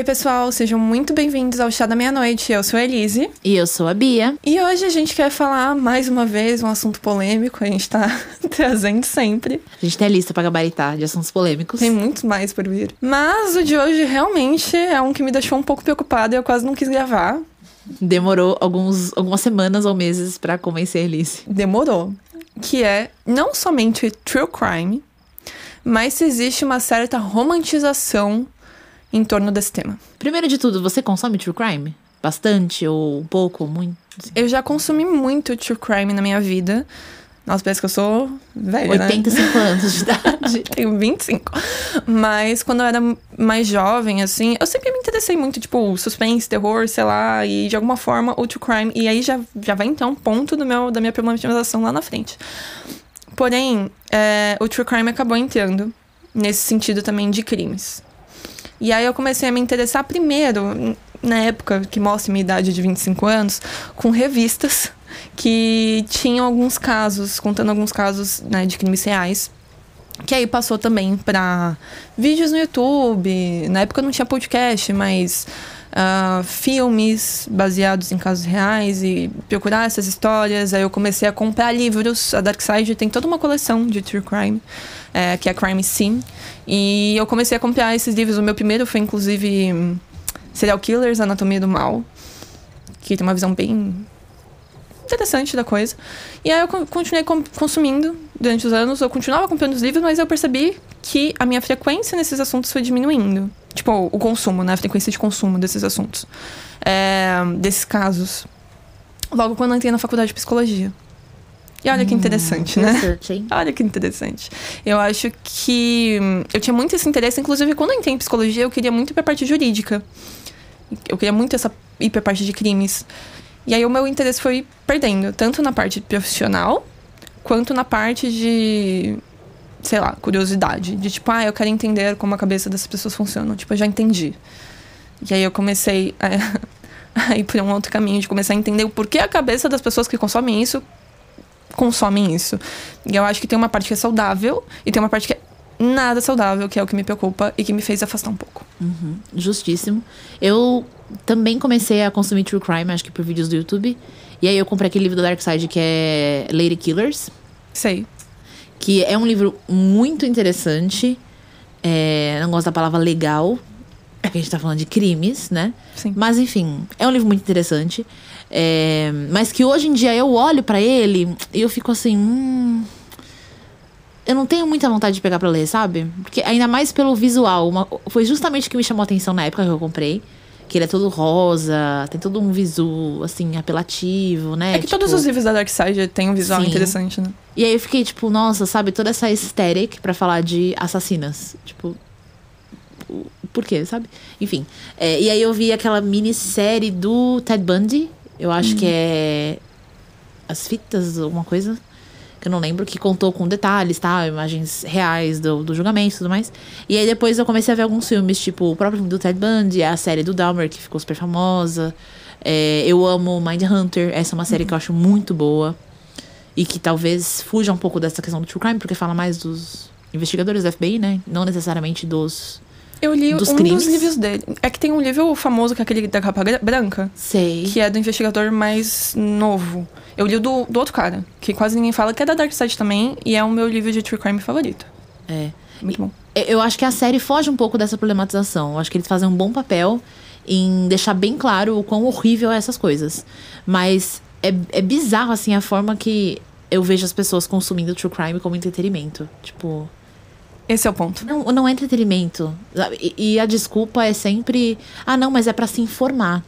Oi, pessoal, sejam muito bem-vindos ao Chá da Meia-Noite. Eu sou a Elise. E eu sou a Bia. E hoje a gente quer falar mais uma vez um assunto polêmico, a gente tá trazendo sempre. A gente tem a lista pra gabaritar de assuntos polêmicos. Tem muitos mais por vir. Mas o de hoje realmente é um que me deixou um pouco preocupada e eu quase não quis gravar. Demorou alguns, algumas semanas ou meses para convencer a Elise. Demorou. Que é não somente true crime, mas se existe uma certa romantização em torno desse tema. Primeiro de tudo, você consome true crime? Bastante ou um pouco, muito? Eu já consumi muito true crime na minha vida. Nossa, parece que eu sou velha, 85 né? anos de idade. Tenho 25. Mas quando eu era mais jovem, assim, eu sempre me interessei muito, tipo, suspense, terror, sei lá, e de alguma forma o true crime. E aí já, já vai entrar um ponto do meu, da minha problematização lá na frente. Porém, é, o true crime acabou entrando nesse sentido também de crimes. E aí eu comecei a me interessar primeiro, na época que mostra minha idade de 25 anos, com revistas que tinham alguns casos, contando alguns casos né, de crimes reais. Que aí passou também para vídeos no YouTube. Na época não tinha podcast, mas uh, filmes baseados em casos reais e procurar essas histórias. Aí eu comecei a comprar livros. A Dark Side tem toda uma coleção de true crime, é, que é Crime Scene. E eu comecei a comprar esses livros. O meu primeiro foi, inclusive, Serial Killers, Anatomia do Mal, que tem uma visão bem interessante da coisa. E aí eu continuei consumindo durante os anos. Eu continuava comprando os livros, mas eu percebi que a minha frequência nesses assuntos foi diminuindo. Tipo, o consumo, né? A frequência de consumo desses assuntos. É, desses casos. Logo quando eu entrei na faculdade de psicologia. E olha que hum, interessante, hum, né? Olha que interessante. Eu acho que eu tinha muito esse interesse, inclusive quando eu entrei em psicologia, eu queria muito ir pra parte jurídica. Eu queria muito essa ir pra parte de crimes. E aí o meu interesse foi perdendo, tanto na parte profissional, quanto na parte de, sei lá, curiosidade. De tipo, ah, eu quero entender como a cabeça dessas pessoas funciona. Tipo, eu já entendi. E aí eu comecei a, a ir por um outro caminho, de começar a entender o porquê a cabeça das pessoas que consomem isso consomem isso. E eu acho que tem uma parte que é saudável e tem uma parte que é nada saudável, que é o que me preocupa e que me fez afastar um pouco. Uhum, justíssimo. Eu também comecei a consumir true crime, acho que por vídeos do YouTube. E aí eu comprei aquele livro do Dark Side que é Lady Killers. Sei. Que é um livro muito interessante. É, não gosto da palavra legal, porque a gente tá falando de crimes, né? Sim. Mas enfim, é um livro muito interessante. É, mas que hoje em dia eu olho para ele e eu fico assim. Hum, eu não tenho muita vontade de pegar para ler, sabe? Porque ainda mais pelo visual. Uma, foi justamente o que me chamou a atenção na época que eu comprei. Que ele é todo rosa, tem todo um visual, assim, apelativo, né? É que tipo... todos os livros da Dark Side têm um visual Sim. interessante, né? E aí eu fiquei, tipo, nossa, sabe, toda essa aesthetic para falar de assassinas. Tipo, por quê, sabe? Enfim. É, e aí eu vi aquela minissérie do Ted Bundy, eu acho que é As Fitas, alguma coisa. Que eu não lembro, que contou com detalhes, tá? Imagens reais do, do julgamento e tudo mais. E aí depois eu comecei a ver alguns filmes, tipo o próprio filme do Ted Bundy, a série do Dahmer, que ficou super famosa. É, eu amo Mind Hunter, essa é uma série uhum. que eu acho muito boa. E que talvez fuja um pouco dessa questão do true crime, porque fala mais dos investigadores da FBI, né? Não necessariamente dos eu li dos um crimes. dos livros dele. É que tem um livro famoso, que é aquele da capa branca. Sei. Que é do investigador mais novo. Eu li o do, do outro cara, que quase ninguém fala, que é da Dark Side também, e é o meu livro de true crime favorito. É. Muito bom. Eu acho que a série foge um pouco dessa problematização. Eu acho que eles fazem um bom papel em deixar bem claro o quão horrível é essas coisas. Mas é, é bizarro, assim, a forma que eu vejo as pessoas consumindo true crime como entretenimento. Tipo. Esse é o ponto. Não, não é entretenimento. E, e a desculpa é sempre. Ah, não, mas é para se informar.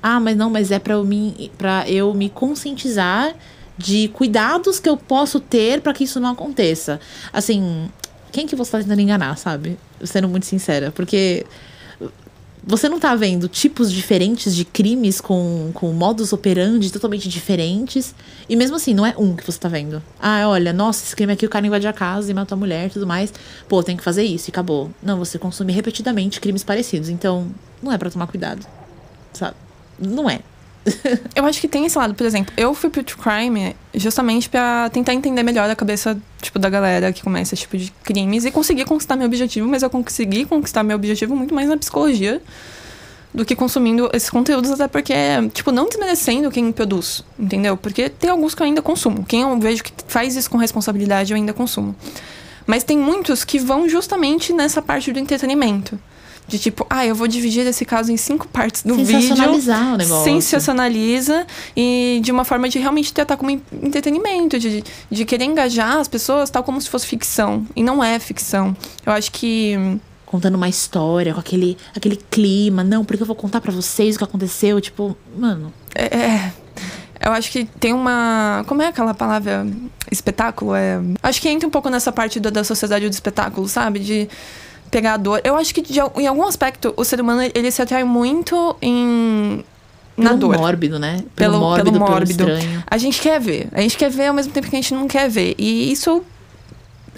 Ah, mas não, mas é para eu me, pra eu me conscientizar de cuidados que eu posso ter para que isso não aconteça. Assim, quem que você tá tentando enganar, sabe? Sendo muito sincera. Porque você não tá vendo tipos diferentes de crimes com, com modos operandi totalmente diferentes. E mesmo assim, não é um que você tá vendo. Ah, olha, nossa, esse crime aqui o cara invadiu a casa e matou a mulher e tudo mais. Pô, tem que fazer isso e acabou. Não, você consome repetidamente crimes parecidos. Então, não é para tomar cuidado. Sabe? Não é. Eu acho que tem esse lado, por exemplo, eu fui pro True Crime justamente para tentar entender melhor a cabeça, tipo, da galera que começa esse tipo de crimes e conseguir conquistar meu objetivo, mas eu consegui conquistar meu objetivo muito mais na psicologia do que consumindo esses conteúdos, até porque, tipo, não desmerecendo quem produz, entendeu? Porque tem alguns que eu ainda consumo. Quem eu vejo que faz isso com responsabilidade, eu ainda consumo. Mas tem muitos que vão justamente nessa parte do entretenimento. De tipo, ah, eu vou dividir esse caso em cinco partes do vídeo. Sensacionalizar o negócio. Sensacionaliza e de uma forma de realmente tratar como entretenimento, de, de querer engajar as pessoas tal como se fosse ficção. E não é ficção. Eu acho que. Contando uma história, com aquele, aquele clima. Não, porque eu vou contar para vocês o que aconteceu. Tipo, mano. É, é. Eu acho que tem uma. Como é aquela palavra? Espetáculo? É... Acho que entra um pouco nessa parte da, da sociedade do espetáculo, sabe? De pegar a dor. Eu acho que de, em algum aspecto o ser humano ele se atrai muito em na pelo dor. mórbido, né? Pelo, mórbido, pelo mórbido. pelo estranho. A gente quer ver. A gente quer ver ao mesmo tempo que a gente não quer ver. E isso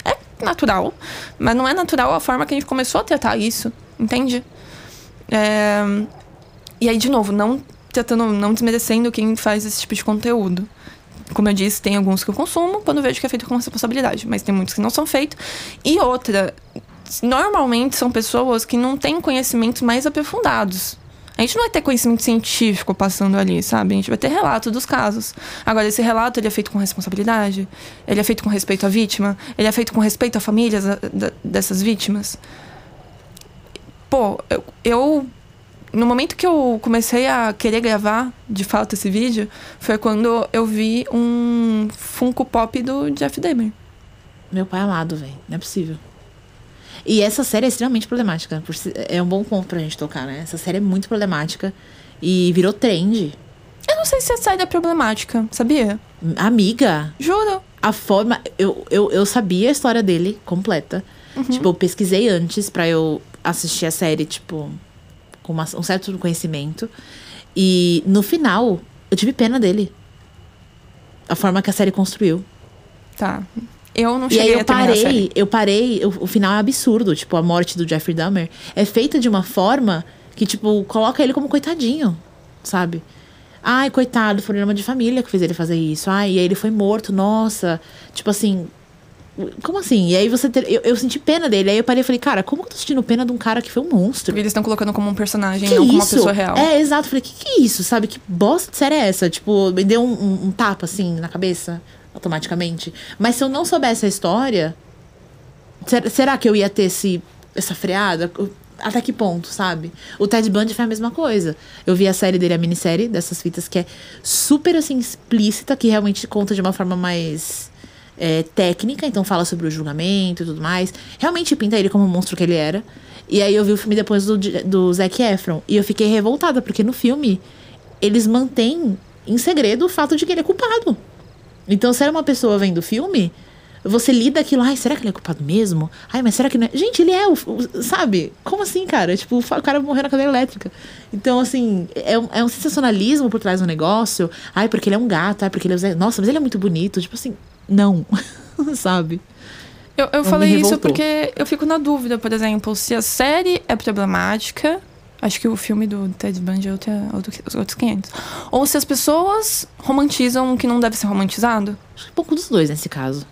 é natural. Mas não é natural a forma que a gente começou a tratar isso. Entende? É... E aí, de novo, não tratando, não desmerecendo quem faz esse tipo de conteúdo. Como eu disse, tem alguns que eu consumo quando vejo que é feito com responsabilidade, mas tem muitos que não são feitos. E outra, normalmente são pessoas que não têm conhecimentos mais aprofundados. A gente não vai ter conhecimento científico passando ali, sabe? A gente vai ter relato dos casos. Agora, esse relato ele é feito com responsabilidade? Ele é feito com respeito à vítima? Ele é feito com respeito à família dessas vítimas? Pô, eu, eu no momento que eu comecei a querer gravar, de fato, esse vídeo, foi quando eu vi um Funko Pop do Jeff Demer. Meu pai amado, velho. Não é possível. E essa série é extremamente problemática. É um bom ponto pra gente tocar, né? Essa série é muito problemática e virou trend. Eu não sei se a série é problemática, sabia? Amiga. Juro. A forma. Eu, eu, eu sabia a história dele completa. Uhum. Tipo, eu pesquisei antes pra eu assistir a série, tipo, com uma, um certo conhecimento. E no final, eu tive pena dele. A forma que a série construiu. Tá. Eu não cheguei e aí eu parei, eu parei, o, o final é absurdo, tipo, a morte do Jeffrey Dahmer é feita de uma forma que, tipo, coloca ele como coitadinho, sabe? Ai, coitado, foi problema de família que fez ele fazer isso. Ai, e aí ele foi morto, nossa. Tipo assim, como assim? E aí você ter, eu, eu, senti pena dele. Aí eu parei e falei, cara, como que eu tô sentindo pena de um cara que foi um monstro? Eles estão colocando como um personagem, que não isso? como uma pessoa real. É, exato. Falei, que que é isso? Sabe? Que bosta de série é essa? Tipo, me deu um, um, um tapa assim na cabeça automaticamente. Mas se eu não soubesse a história, ser, será que eu ia ter esse, essa freada? Até que ponto, sabe? O Ted Bundy foi a mesma coisa. Eu vi a série dele, a minissérie dessas fitas, que é super assim, explícita, que realmente conta de uma forma mais é, técnica, então fala sobre o julgamento e tudo mais. Realmente pinta ele como o monstro que ele era. E aí eu vi o filme depois do, do Zac Efron. E eu fiquei revoltada, porque no filme eles mantêm em segredo o fato de que ele é culpado. Então, se era uma pessoa vendo o filme, você lida aquilo, ai, será que ele é culpado mesmo? Ai, mas será que não é? Gente, ele é o. o sabe? Como assim, cara? Tipo, o cara morreu na cadeira elétrica. Então, assim, é um, é um sensacionalismo por trás do negócio. Ai, porque ele é um gato, ai, porque ele é. Nossa, mas ele é muito bonito. Tipo assim, não. sabe? Eu, eu falei isso porque eu fico na dúvida, por exemplo, se a série é problemática Acho que o filme do Ted Bundy é outro, outro, outros 500. Ou se as pessoas romantizam o que não deve ser romantizado. Acho que um pouco dos dois nesse caso.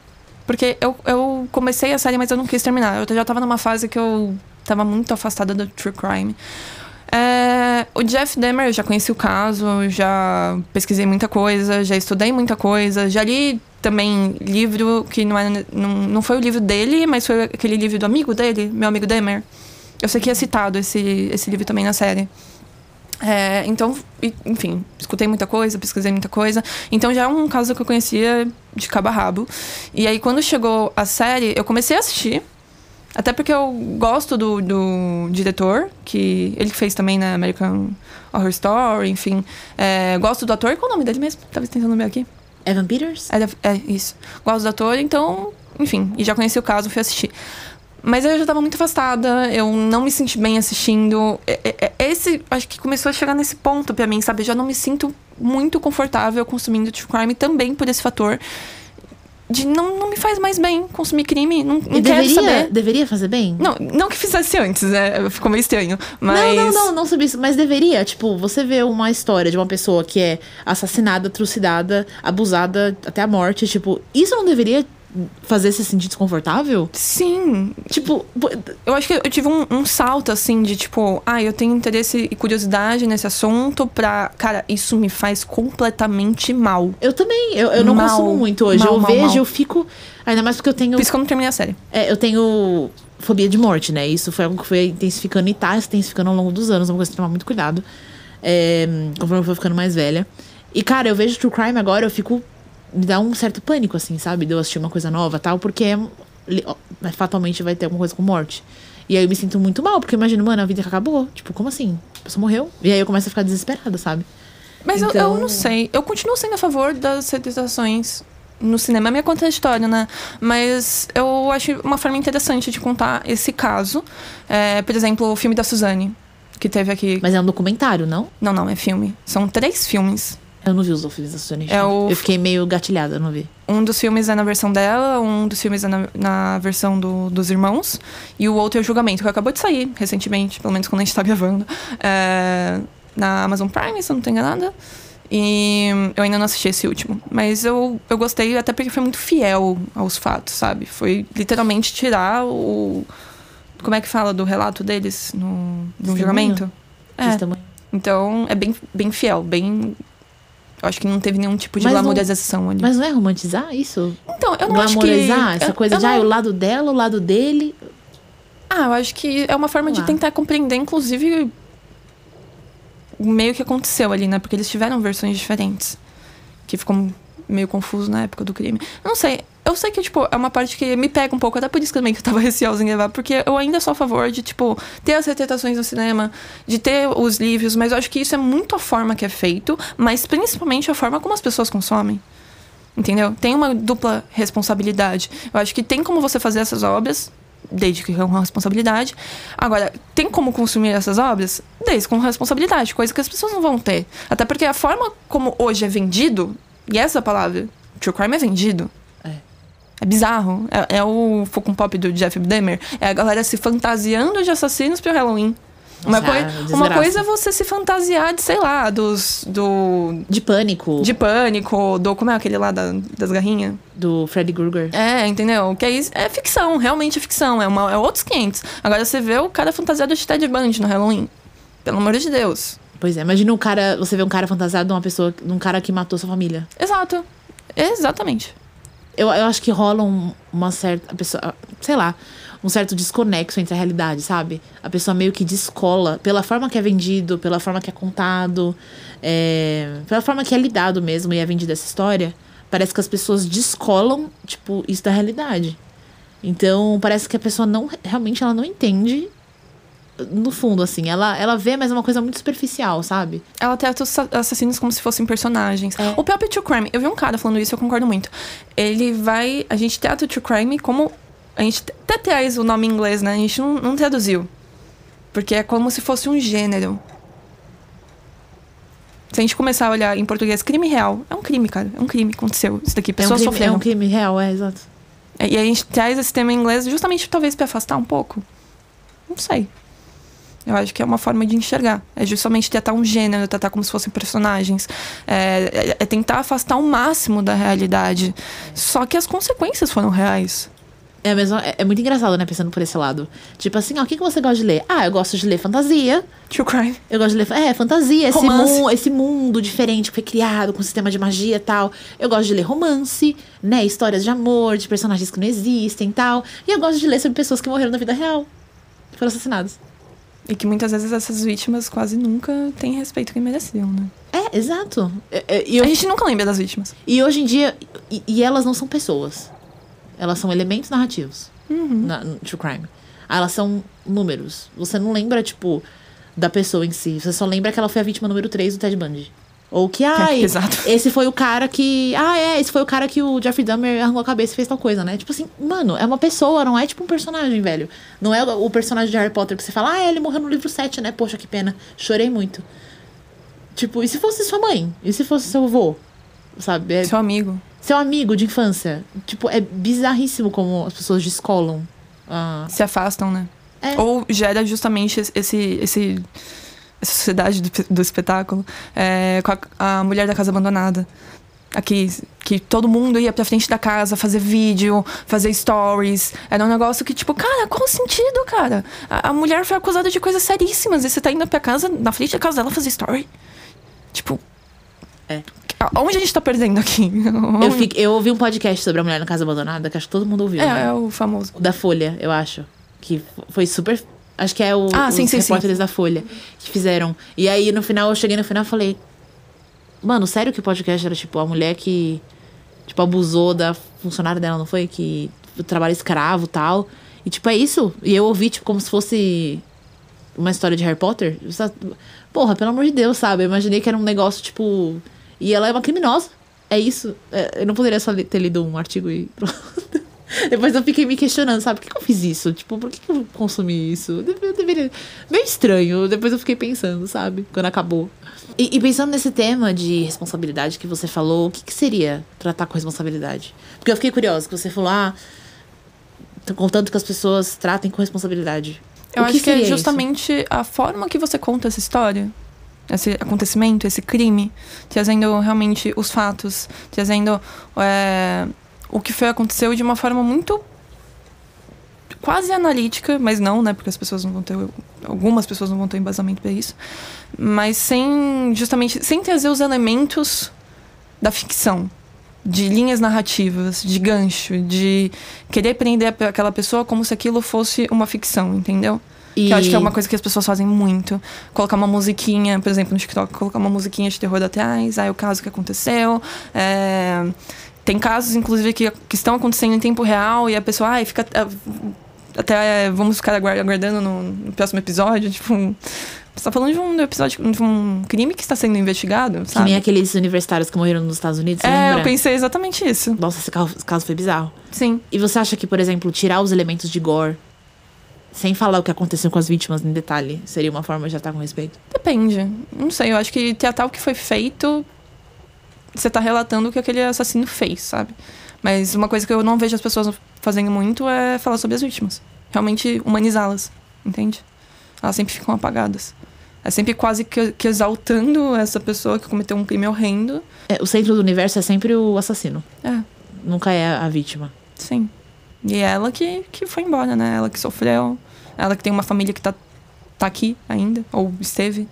Porque eu, eu comecei a série, mas eu não quis terminar. Eu já tava numa fase que eu tava muito afastada do true crime. É, o Jeff Demer, eu já conheci o caso, já pesquisei muita coisa, já estudei muita coisa, já li também livro que não, é, não, não foi o livro dele, mas foi aquele livro do amigo dele, meu amigo Demer. Eu sei que é citado esse, esse livro também na série. É, então, enfim, escutei muita coisa, pesquisei muita coisa. Então já é um caso que eu conhecia de cabo a rabo. E aí, quando chegou a série, eu comecei a assistir. Até porque eu gosto do, do diretor, que ele fez também na American Horror Story, enfim. É, gosto do ator. Qual é o nome dele mesmo? Tava tentando ver aqui. Evan Peters? É, é, isso. Gosto do ator, então, enfim. E já conheci o caso, fui assistir. Mas eu já tava muito afastada, eu não me senti bem assistindo. Esse, acho que começou a chegar nesse ponto pra mim, sabe? Eu já não me sinto muito confortável consumindo true crime também por esse fator. De não, não me faz mais bem consumir crime, não, não deveria, saber. Deveria fazer bem? Não, não que fizesse antes, né? Ficou meio estranho. Mas... Não, não, não, não sobre isso. Mas deveria, tipo, você vê uma história de uma pessoa que é assassinada, trucidada, abusada até a morte, tipo, isso não deveria fazer se sentir desconfortável? Sim. Tipo, Eu acho que eu tive um, um salto, assim, de tipo, ah, eu tenho interesse e curiosidade nesse assunto pra. Cara, isso me faz completamente mal. eu também, eu, eu não Mal. consumo muito hoje. Mal, eu mal, vejo, eu fico. Ainda mais porque eu tenho. Por isso que eu não terminei a série. É, eu tenho fobia de morte, né? Isso foi algo que foi intensificando e tá se intensificando ao longo dos anos. É uma coisa que tomar muito cuidado. É, conforme eu for ficando mais velha. E, cara, eu vejo True Crime agora, eu fico. Me dá um certo pânico, assim, sabe? De eu assistir uma coisa nova tal, porque é, ó, fatalmente vai ter alguma coisa com morte. E aí eu me sinto muito mal, porque eu imagino, mano, a vida que acabou. Tipo, como assim? A pessoa morreu. E aí eu começo a ficar desesperada, sabe? Mas eu, Então- eu não sei. Eu continuo sendo a favor das retratações no cinema. É meio contraditório, né? Mas eu acho uma forma interessante de contar esse caso. É, por exemplo, o filme da Suzane, que teve aqui. Mas é um documentário, não? Não, não, é filme. São três filmes. Eu não vi os filmes da Suzane. É o- Eu fiquei meio gatilhada, eu não vi. Um dos filmes é na versão dela, um dos filmes é na, na versão do- dos irmãos, e o outro é o Julgamento, que acabou de sair recentemente, pelo menos quando a gente tá gravando, é, na Amazon Prime, se eu não tô enganada. E eu ainda não assisti esse último. Mas eu, eu gostei até porque foi muito fiel aos fatos, sabe? Foi literalmente tirar o. Como é que fala do relato deles no, no julgamento? É. Testemunho. Então é bem, bem fiel, bem. Eu acho que não teve nenhum tipo de Mas glamorização ali. Mas não é romantizar isso? Então, eu não acho que. Glamorizar essa eu- coisa eu de, não- ah, o lado dela, o lado dele. Ah, eu acho que é uma forma de tentar compreender, inclusive, o meio que aconteceu ali, né? Porque eles tiveram versões diferentes. Que ficou meio confuso na época do crime. Eu não sei. Eu sei que, tipo, é uma parte que me pega um pouco, até por isso também que eu tava receosa em levar, porque eu ainda sou a favor de, tipo, ter as retratações no cinema, de ter os livros, mas eu acho que isso é muito a forma que é feito, mas principalmente a forma como as pessoas consomem. Entendeu? Tem uma dupla responsabilidade. Eu acho que tem como você fazer essas obras, desde que com responsabilidade. Agora, tem como consumir essas obras? Desde com responsabilidade, coisa que as pessoas não vão ter. Até porque a forma como hoje é vendido, e essa é palavra, true crime é vendido. É. Bizarro. É, é o Focum Pop do Jeff Demer. É a galera se fantasiando de assassinos pro Halloween. Uma, coi- desgraça. uma coisa é você se fantasiar de, sei lá, dos. do. De pânico. de pânico, do. Como é aquele lá da- das garrinhas? Do Freddy Krueger. É, entendeu? Que é, isso- é ficção, realmente é ficção. É, uma, é outros 500. Agora você vê o cara fantasiado de Ted Bundy no Halloween. Pelo amor de Deus. Pois é, imagina um cara, você vê um cara fantasiado de uma pessoa, de um cara que matou sua família. Exato. Exatamente. Eu, eu acho que rola um- uma certa. pessoa, sei lá, um certo desconexo entre a realidade, sabe? A pessoa meio que descola pela forma que é vendido, pela forma que é contado, é, pela forma que é lidado mesmo e é vendida essa história. Parece que as pessoas descolam, tipo, isso da realidade. Então, parece que a pessoa não realmente ela não entende no fundo assim. Ela ela vê, mas é uma coisa muito superficial, sabe? Ela trata os sa- assassinos como se fossem personagens. É. O próprio True Crime, eu vi um cara falando isso, eu concordo muito. Ele vai. A gente trata o True Crime como. A gente até traz o nome em inglês, né? A gente não, não traduziu. Porque é como se fosse um gênero. Se a gente começar a olhar em português, crime real. É um crime, cara. É um crime que aconteceu. Isso daqui, É um, pessoas crime, é sofreram. um crime real, é exato. E a gente traz esse tema em inglês justamente talvez para afastar um pouco. Não sei. Eu acho que é uma forma de enxergar. É justamente tratar um gênero, tratar como se fossem personagens. É, é- é tentar afastar o máximo da realidade. Só que as consequências foram reais. É, mesmo, é, é muito engraçado, né, pensando por esse lado. Tipo assim, ó, o que, que você gosta de ler? Ah, eu gosto de ler fantasia. True crime. Eu gosto de ler. É, fantasia, esse, mu esse mundo diferente que foi criado com sistema de magia e tal. Eu gosto de ler romance, né? Histórias de amor, de personagens que não existem e tal. E eu gosto de ler sobre pessoas que morreram na vida real. Que foram assassinadas. E que muitas vezes essas vítimas quase nunca têm respeito que mereciam, né? É, exato. É, é, e, eu- A gente nunca lembra das vítimas. e hoje em dia. E, e elas não são pessoas. Elas são elementos narrativos. Na, no True Crime. Ah, Elas são números. Você não lembra, tipo, da pessoa em si. Você só lembra que ela foi a vítima número 3 do Ted Bundy. Ou que, ai, pesado. esse foi o cara que. Ah, é, esse foi o cara que o Jeffrey Dahmer arrancou a cabeça e fez tal coisa, né? Tipo assim, mano, é uma pessoa, não é tipo um personagem, velho. Não é o personagem de Harry Potter que você fala, ah, ele morreu no livro 7, né? Poxa, que pena. Chorei muito. Tipo, e se fosse sua mãe? E se fosse seu avô? Sabe? É, Seu amigo. seu amigo de infância. Tipo, é bizarríssimo como as pessoas descolam. Ah, Se afastam, né? É. Ou gera justamente esse, esse sociedade do, do espetáculo é, com a, a mulher da casa abandonada. Aqui, que todo mundo ia pra frente da casa fazer vídeo, fazer stories. Era um negócio que, tipo, cara, qual o sentido, cara? A, a mulher foi acusada de coisas seríssimas e você tá indo pra casa, na frente da casa dela fazer story. Tipo. É. Onde a gente tá perdendo aqui? Eu, fiquei- eu ouvi um podcast sobre a mulher na casa abandonada, que acho que todo mundo ouviu. É, né? é o famoso. O da Folha, eu acho. Que foi super. Acho que é o, Ah, os sim, sim, sim. repórteres da Folha que fizeram. E aí, no final, eu cheguei no final e falei. Mano, sério que o podcast era tipo a mulher que. Tipo, abusou da funcionária dela, não foi? Que trabalha escravo e tal. E tipo, é isso. E eu ouvi, tipo, como se fosse uma história de Harry Potter. Porra, pelo amor de Deus, sabe? Eu imaginei que era um negócio, tipo. E ela é uma criminosa. É isso. É, eu não poderia só ter lido um artigo e pronto. Depois eu fiquei me questionando, sabe? Por que, que eu fiz isso? Tipo, por que, que eu consumi isso? Eu deve- eu deveria. Meio estranho. Depois eu fiquei pensando, sabe? Quando acabou. E, e pensando nesse tema de responsabilidade que você falou, o que, que seria tratar com responsabilidade? Porque eu fiquei curiosa, que você falou, ah. Tô contando que as pessoas tratem com responsabilidade. Eu O acho que, é isso? justamente a forma que você conta essa história, esse acontecimento, esse crime, trazendo realmente os fatos, trazendo é, o que foi aconteceu de uma forma muito quase analítica, mas não, né? Porque as pessoas não vão ter. Algumas pessoas não vão ter embasamento para isso. Mas sem. Justamente. Sem trazer os elementos da ficção. De linhas narrativas, de gancho, de querer prender aquela pessoa como se aquilo fosse uma ficção, entendeu? E Que eu acho que é uma coisa que as pessoas fazem muito. Colocar uma musiquinha, por exemplo, no TikTok, colocar uma musiquinha de terror atrás, aí o caso que aconteceu. é, Tem casos, inclusive, que, que estão acontecendo em tempo real e a pessoa, ai, fica. é, Até é, vamos ficar aguar- aguardando no, no próximo episódio. Tipo, você tá falando de um episódio, de um crime que está sendo investigado, Que sabe? nem aqueles universitários que morreram nos Estados Unidos, é, lembra? eu pensei exatamente isso. Nossa, esse caso, esse caso foi bizarro. Sim. E você acha que, por exemplo, tirar os elementos de gore, sem falar o que aconteceu com as vítimas em detalhe, seria uma forma de tratar com respeito? Depende. Não sei, eu acho que tratar o que foi feito, você tá relatando o que aquele assassino fez, sabe? Mas uma coisa que eu não vejo as pessoas fazendo muito é falar sobre as vítimas. Realmente humanizá-las, entende? Elas sempre ficam apagadas. É sempre quase que, que exaltando essa pessoa que cometeu um crime horrendo. É, o centro do universo é sempre o assassino, É, nunca é a vítima. sim. E é ela que, que foi embora, né? Ela que sofreu. Ela que tem uma família que tá, tá aqui ainda, ou esteve,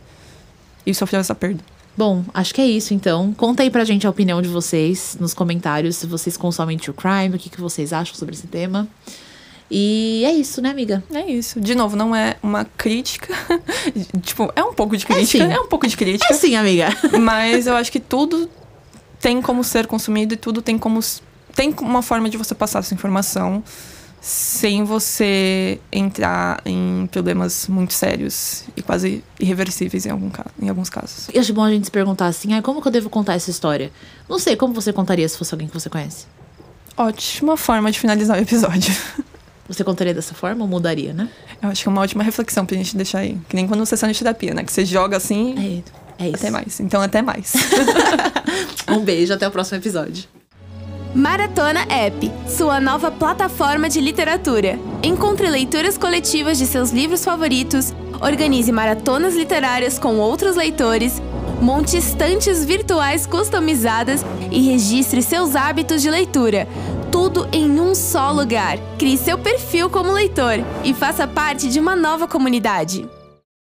e sofreu essa perda. Bom, acho que é isso então. Conta aí pra gente a opinião de vocês nos comentários, se vocês consomem true crime, o que, que vocês acham sobre esse tema. E é isso, né, amiga? É isso. De novo, não é uma crítica. tipo, é um pouco de crítica. sim. É, um pouco de crítica. É sim, amiga. Mas eu acho que tudo tem como ser consumido e tudo tem como. Tem uma forma de você passar essa informação sem você entrar em problemas muito sérios e quase irreversíveis em, algum, em alguns casos. E acho bom a gente se perguntar assim, ah, como que eu devo contar essa história? Não sei, como você contaria se fosse alguém que você conhece? Ótima forma de finalizar o episódio. Você contaria dessa forma ou mudaria, né? Eu acho que é uma ótima reflexão pra gente deixar aí. Que nem quando você está de terapia, né? Que você joga assim. É, é isso. Até mais. Então, até mais. Um beijo, até o próximo episódio. Maratona App, sua nova plataforma de literatura. Encontre leituras coletivas de seus livros favoritos, organize maratonas literárias com outros leitores, monte estantes virtuais customizadas e registre seus hábitos de leitura. Tudo em um só lugar. Crie seu perfil como leitor e faça parte de uma nova comunidade.